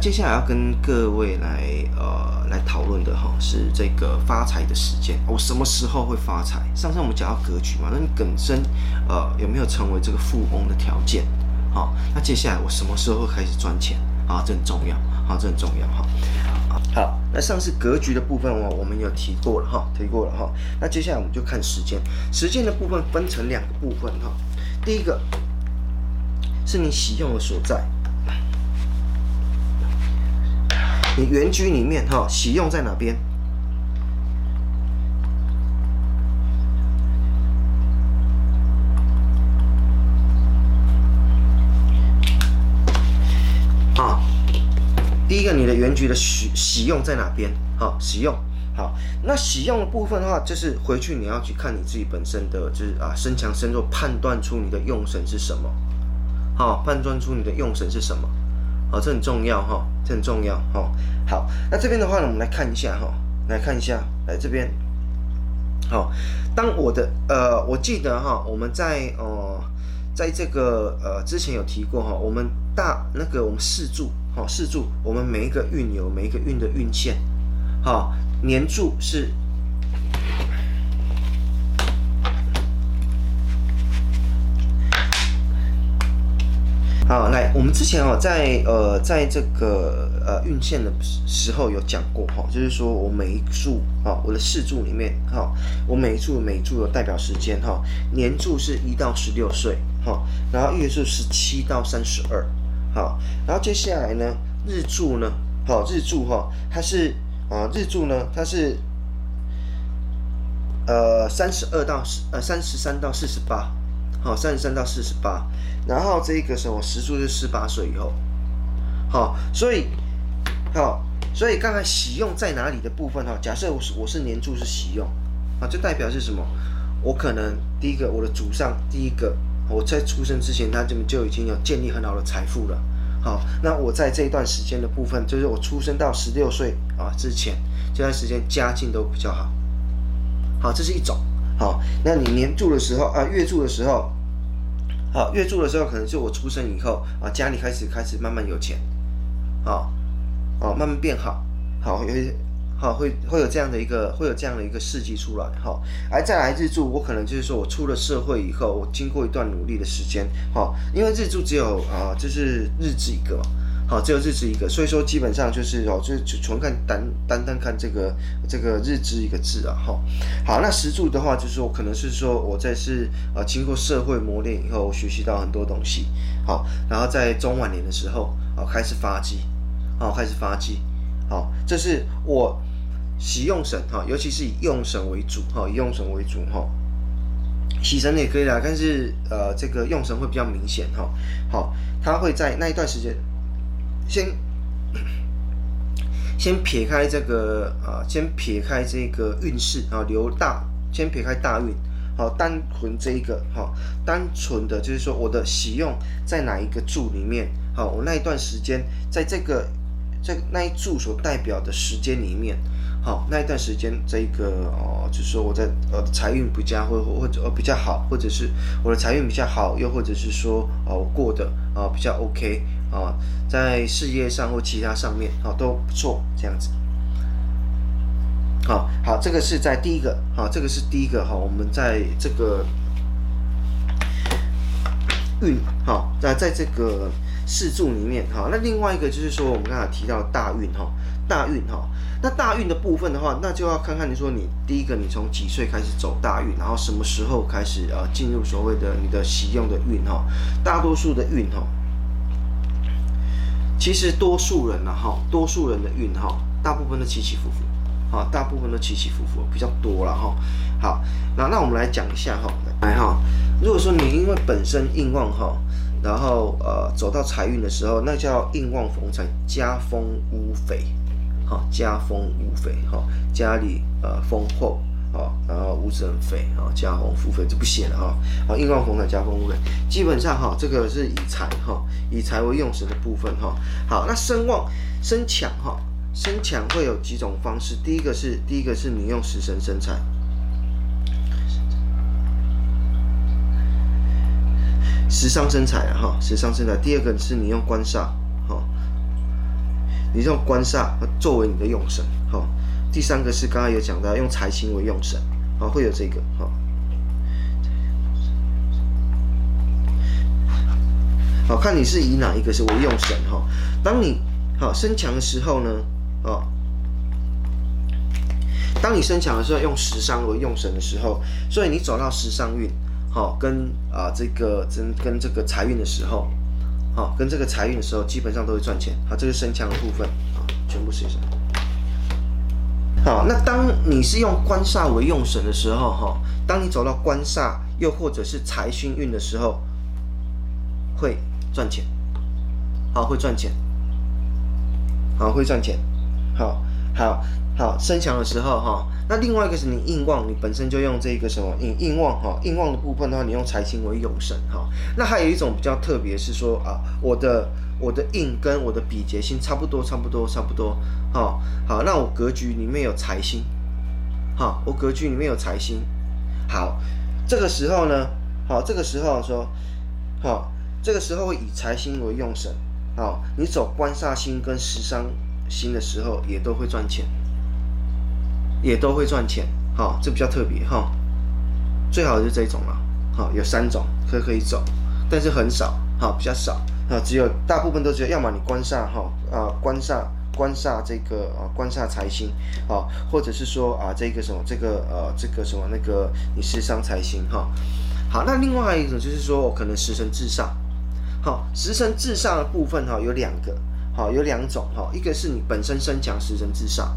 接下来要跟各位来呃来讨论的哈是这个发财的时间，我什么时候会发财？上次我们讲到格局嘛，那你本身呃有没有成为这个富翁的条件？好，那接下来我什么时候会开始赚钱？啊，这很重要，好，这很重要哈。好，那上次格局的部分哦，我们有提过了哈，提过了哈。那接下来我们就看时间，时间的部分分成两个部分哈。第一个是你喜用的所在。你原局里面哈，喜用在哪边？啊，第一个你的原局的喜喜用在哪边？好，喜用好。那喜用的部分的话，就是回去你要去看你自己本身的，就是啊身强身弱，判断出你的用神是什么。好，判断出你的用神是什么。好，这很重要哈，这很重要哈。好，那这边的话呢，我们来看一下哈，来看一下，来这边。好，当我的呃，我记得哈，我们在呃，在这个呃之前有提过哈，我们大那个我们四柱哈，四柱，我们每一个运有每一个运的运线，哈，年柱是。好，来，我们之前哦，在呃，在这个呃运线的时候有讲过哈，就是说我每一柱啊，我的四柱里面哈，我每一柱每一柱有代表时间哈，年柱是一到十六岁哈，然后月柱是七到三十二，好，然后接下来呢，日柱呢，好，日柱哈，它是啊，日柱呢，它是呃三十二到四呃三十三到四十八。好，三十三到四十八，然后这个什么时柱是十八岁以后，好，所以好，所以刚才喜用在哪里的部分哈，假设我是我是年柱是喜用，啊，这代表是什么？我可能第一个我的祖上第一个我在出生之前他就就已经有建立很好的财富了，好，那我在这一段时间的部分，就是我出生到十六岁啊之前这段时间家境都比较好，好，这是一种。好，那你年柱的时候啊，月柱的时候，好，月柱的时候可能是我出生以后啊，家里开始开始慢慢有钱，好，哦，慢慢变好，好，有些好会会有这样的一个会有这样的一个事迹出来，好，而再来日柱，我可能就是说我出了社会以后，我经过一段努力的时间，哈，因为日柱只有啊，就是日支一个嘛。好，只有日支一个，所以说基本上就是哦，就就纯看单单单看这个这个日支一个字啊，哈。好，那石柱的话，就是说可能是说我在是啊，经过社会磨练以后，学习到很多东西，好，然后在中晚年的时候啊，开始发迹，好，开始发迹，好，这是我喜用神哈，尤其是以用神为主哈，以用神为主哈，喜神也可以啦，但是呃，这个用神会比较明显哈，好，它会在那一段时间。先 先撇开这个啊，先撇开这个运势啊，留大，先撇开大运，好，单纯这一个哈，单纯的就是说我的喜用在哪一个柱里面，好，我那一段时间在这个这那一柱所代表的时间里面，好，那一段时间这个哦，就是说我在呃财运比较或或者呃比较好，或者是我的财运比较好，又或者是说哦我过得啊比较 OK。啊，在事业上或其他上面，啊都不错，这样子。好，好，这个是在第一个，好，这个是第一个哈，我们在这个运，好，那在这个四柱里面，哈，那另外一个就是说，我们刚才提到大运，哈，大运，哈，那大运的部分的话，那就要看看你说你第一个，你从几岁开始走大运，然后什么时候开始呃进入所谓的你的喜用的运，哈，大多数的运，哈。其实多数人呢，哈，多数人的运哈，大部分都起起伏伏，啊，大部分都起起伏伏比较多了哈。好，那那我们来讲一下哈，来哈，如果说你因为本身印旺哈，然后呃走到财运的时候，那叫印旺逢财，家丰屋肥，哈，家丰屋肥，哈，家里呃丰厚。好，然后屋子很肥，啊，家丰富肥就不写了哈。好，印旺逢财，家丰屋肥，基本上哈，这个是以财哈，以财为用神的部分哈。好，那生旺生强哈，生强会有几种方式。第一个是，第一个是你用食神生财，食伤生财哈，食伤生财。第二个是你用官煞哈，你用官煞作为你的用神，好。第三个是刚刚有讲到用财星为用神，好，会有这个，好。好，看你是以哪一个是为用神哈。当你好身强的时候呢，哦，当你身强的时候用食伤为用神的时候，所以你走到食伤运，好，跟啊这个跟跟这个财运的时候，好，跟这个财运的时候，基本上都会赚钱。好，这是身强的部分，好，全部写上。好，那当你是用官煞为用神的时候，哈，当你走到官煞又或者是财星运的时候，会。赚钱，好，会赚钱，好，会赚钱，好好好，身强的时候哈，那另外一个是你印旺，你本身就用这个什么你印旺哈，印旺的部分的话，你用财星为用神哈。那还有一种比较特别是说啊，我的我的印跟我的比劫星差不多，差不多，差不多，好，好，那我格局里面有财星，好，我格局里面有财星，好，这个时候呢，好，这个时候说，好。这个时候会以财星为用神，好，你走官煞星跟食伤星的时候，也都会赚钱，也都会赚钱，好，这比较特别哈，最好是这种了，好，有三种可可以走，但是很少，好，比较少，啊，只有大部分都只有，要么你官煞哈，啊，官煞官煞这个啊，官煞财星，啊，或者是说啊，这个什么这个呃，这个什么那个你食伤财星哈，好，那另外一种就是说可能食神至上。好，食神至上的部分哈，有两个，好，有两种哈，一个是你本身身强食神至上，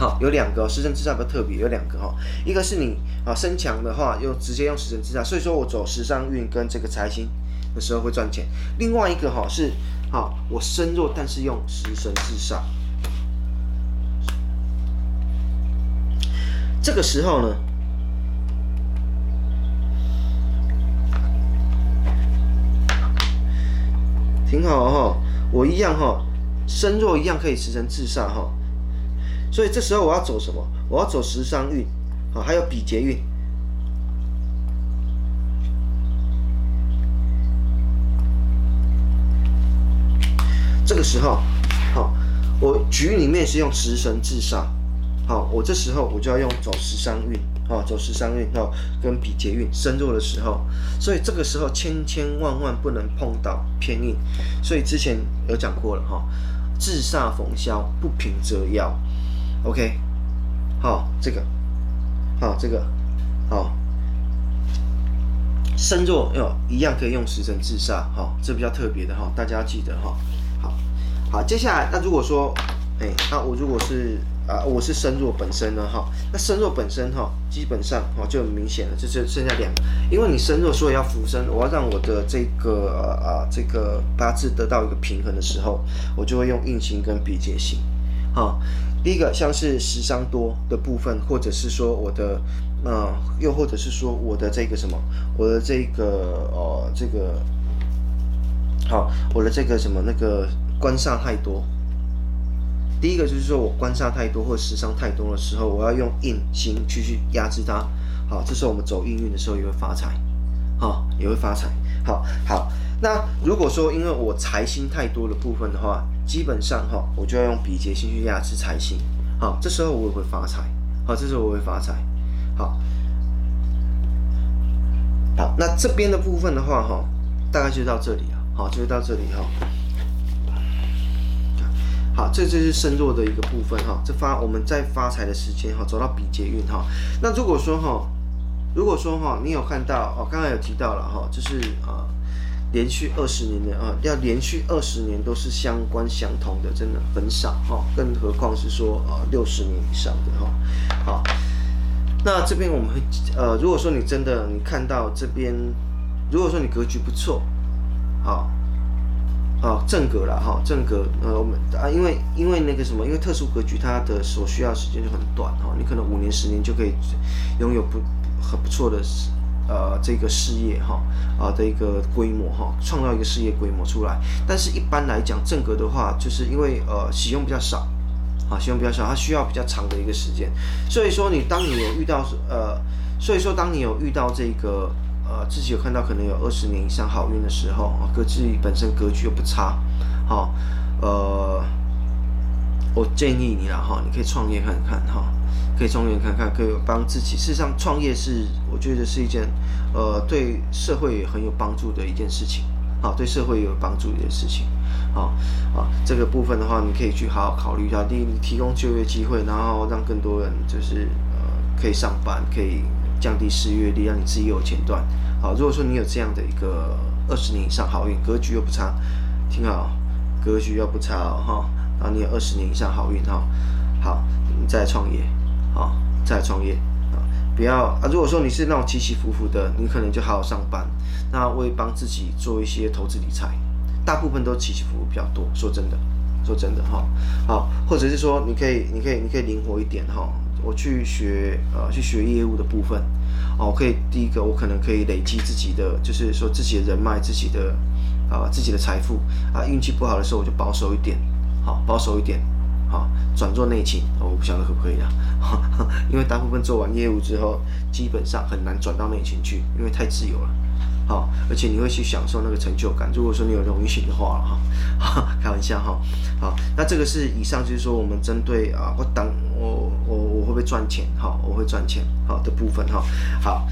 好，有两个食神制煞比较特别，有两个哈，一个是你啊身强的话，又直接用食神制煞，所以说我走食伤运跟这个财星的时候会赚钱。另外一个哈是，好，我身弱但是用食神制煞，这个时候呢。挺好哈，我一样哈，身弱一样可以食神制煞哈，所以这时候我要走什么？我要走食伤运，好，还有比劫运。这个时候，好，我局里面是用食神制煞，好，我这时候我就要用走食伤运。哦，走食伤运哦，跟比劫运深入的时候，所以这个时候千千万万不能碰到偏印，所以之前有讲过了哈，制煞逢消，不平则夭。OK，好，这个，好，这个，好，身弱哟，一样可以用食神制煞，哈，这比较特别的哈，大家要记得哈。好，好，接下来那如果说，哎，那我如果是。啊，我是身弱本身呢，哈，那身弱本身哈，基本上哈就很明显了，就是剩下两个，因为你身弱，所以要扶身，我要让我的这个啊这个八字得到一个平衡的时候，我就会用印星跟比劫星，哈，第一个像是食伤多的部分，或者是说我的，呃，又或者是说我的这个什么，我的这个哦这个，好，我的这个什么那个官煞太多。第一个就是说我官煞太多或食伤太多的时候，我要用印星去去压制它。好，这时候我们走印运的时候也会发财，好，也会发财。好，好。那如果说因为我财星太多的部分的话，基本上哈，我就要用比劫星去压制财星。好，这时候我也会发财。好，这时候我会发财。好，好。那这边的部分的话哈，大概就到这里了。好，就到这里哈。好，这就是身弱的一个部分哈。这发我们在发财的时间哈，走到比劫运哈。那如果说哈，如果说哈，你有看到哦，刚才有提到了哈，就是啊，连续二十年的啊，要连续二十年都是相关相同的，真的很少哈。更何况是说啊，六十年以上的哈。好，那这边我们呃，如果说你真的你看到这边，如果说你格局不错，好。哦，正格了哈，正格，呃，我们啊，因为因为那个什么，因为特殊格局，它的所需要时间就很短哈，你可能五年、十年就可以拥有不很不错的呃这个事业哈啊的一个规模哈，创造一个事业规模出来。但是一般来讲，正格的话，就是因为呃使用比较少，啊使用比较少，它需要比较长的一个时间。所以说，你当你有遇到呃，所以说当你有遇到这个。呃，自己有看到可能有二十年以上好运的时候啊，格自己本身格局又不差，好，呃，我建议你了哈，你可以创业看看哈，可以创业看看，可以帮自己。事实上，创业是我觉得是一件呃对社会很有帮助的一件事情，好，对社会有帮助的一件事情，好啊，这个部分的话，你可以去好好考虑一下。第一，你提供就业机会，然后让更多人就是呃可以上班，可以降低失业率，让你自己有钱赚。好，如果说你有这样的一个二十年以上好运，格局又不差，听好，格局又不差哦哈。然后你有二十年以上好运哈，好，你再创业，好，再创业啊，不要啊。如果说你是那种起起伏伏的，你可能就好好上班，那为帮自己做一些投资理财，大部分都起起伏伏比较多。说真的，说真的哈，好，或者是说你可以，你可以，你可以灵活一点哈。我去学呃，去学业务的部分，哦，可以第一个我可能可以累积自己的，就是说自己的人脉，自己的啊，自己的财富啊。运气不好的时候，我就保守一点。好，保守一点，好，转做内勤，我不晓得可不可以啊？因为大部分做完业务之后，基本上很难转到内勤去，因为太自由了。好，而且你会去享受那个成就感。如果说你有荣誉性的话哈，开玩笑哈。好，那这个是以上就是说我们针对啊，我当我我我会不会赚钱？哈，我会赚钱好的部分哈。好。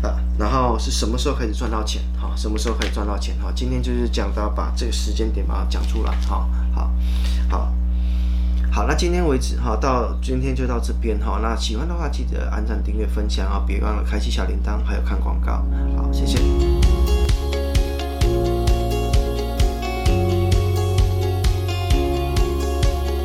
啊，然后是什么时候开始赚到钱？哈，什么时候可以赚到钱？哈，今天就是讲到把这个时间点把它讲出来。哈，好，好，好，那今天为止哈，到今天就到这边哈。那喜欢的话记得按赞、订阅、分享啊，别忘了开启小铃铛，还有看广告。好，谢谢。